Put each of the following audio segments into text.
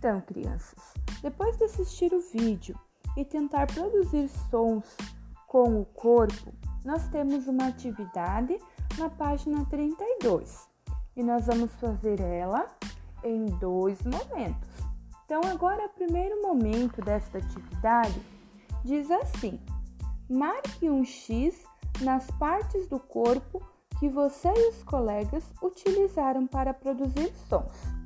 Então, crianças, depois de assistir o vídeo e tentar produzir sons com o corpo, nós temos uma atividade na página 32 e nós vamos fazer ela em dois momentos. Então, agora, o primeiro momento desta atividade diz assim: marque um X nas partes do corpo que você e os colegas utilizaram para produzir sons.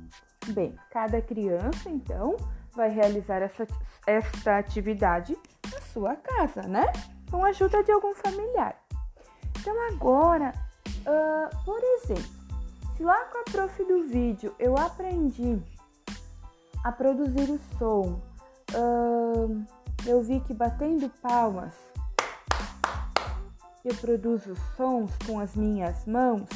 Bem, cada criança então vai realizar essa, esta atividade na sua casa, né? Com a ajuda de algum familiar. Então, agora, uh, por exemplo, se lá com a prof do vídeo eu aprendi a produzir o som, uh, eu vi que batendo palmas eu produzo sons com as minhas mãos.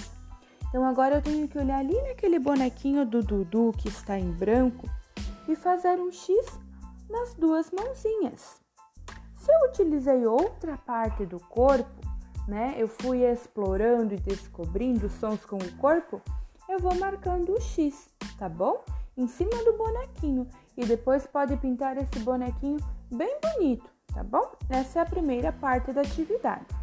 Então agora eu tenho que olhar ali naquele bonequinho do Dudu que está em branco e fazer um X nas duas mãozinhas. Se eu utilizei outra parte do corpo, né? Eu fui explorando e descobrindo sons com o corpo, eu vou marcando o X, tá bom? Em cima do bonequinho e depois pode pintar esse bonequinho bem bonito, tá bom? Essa é a primeira parte da atividade.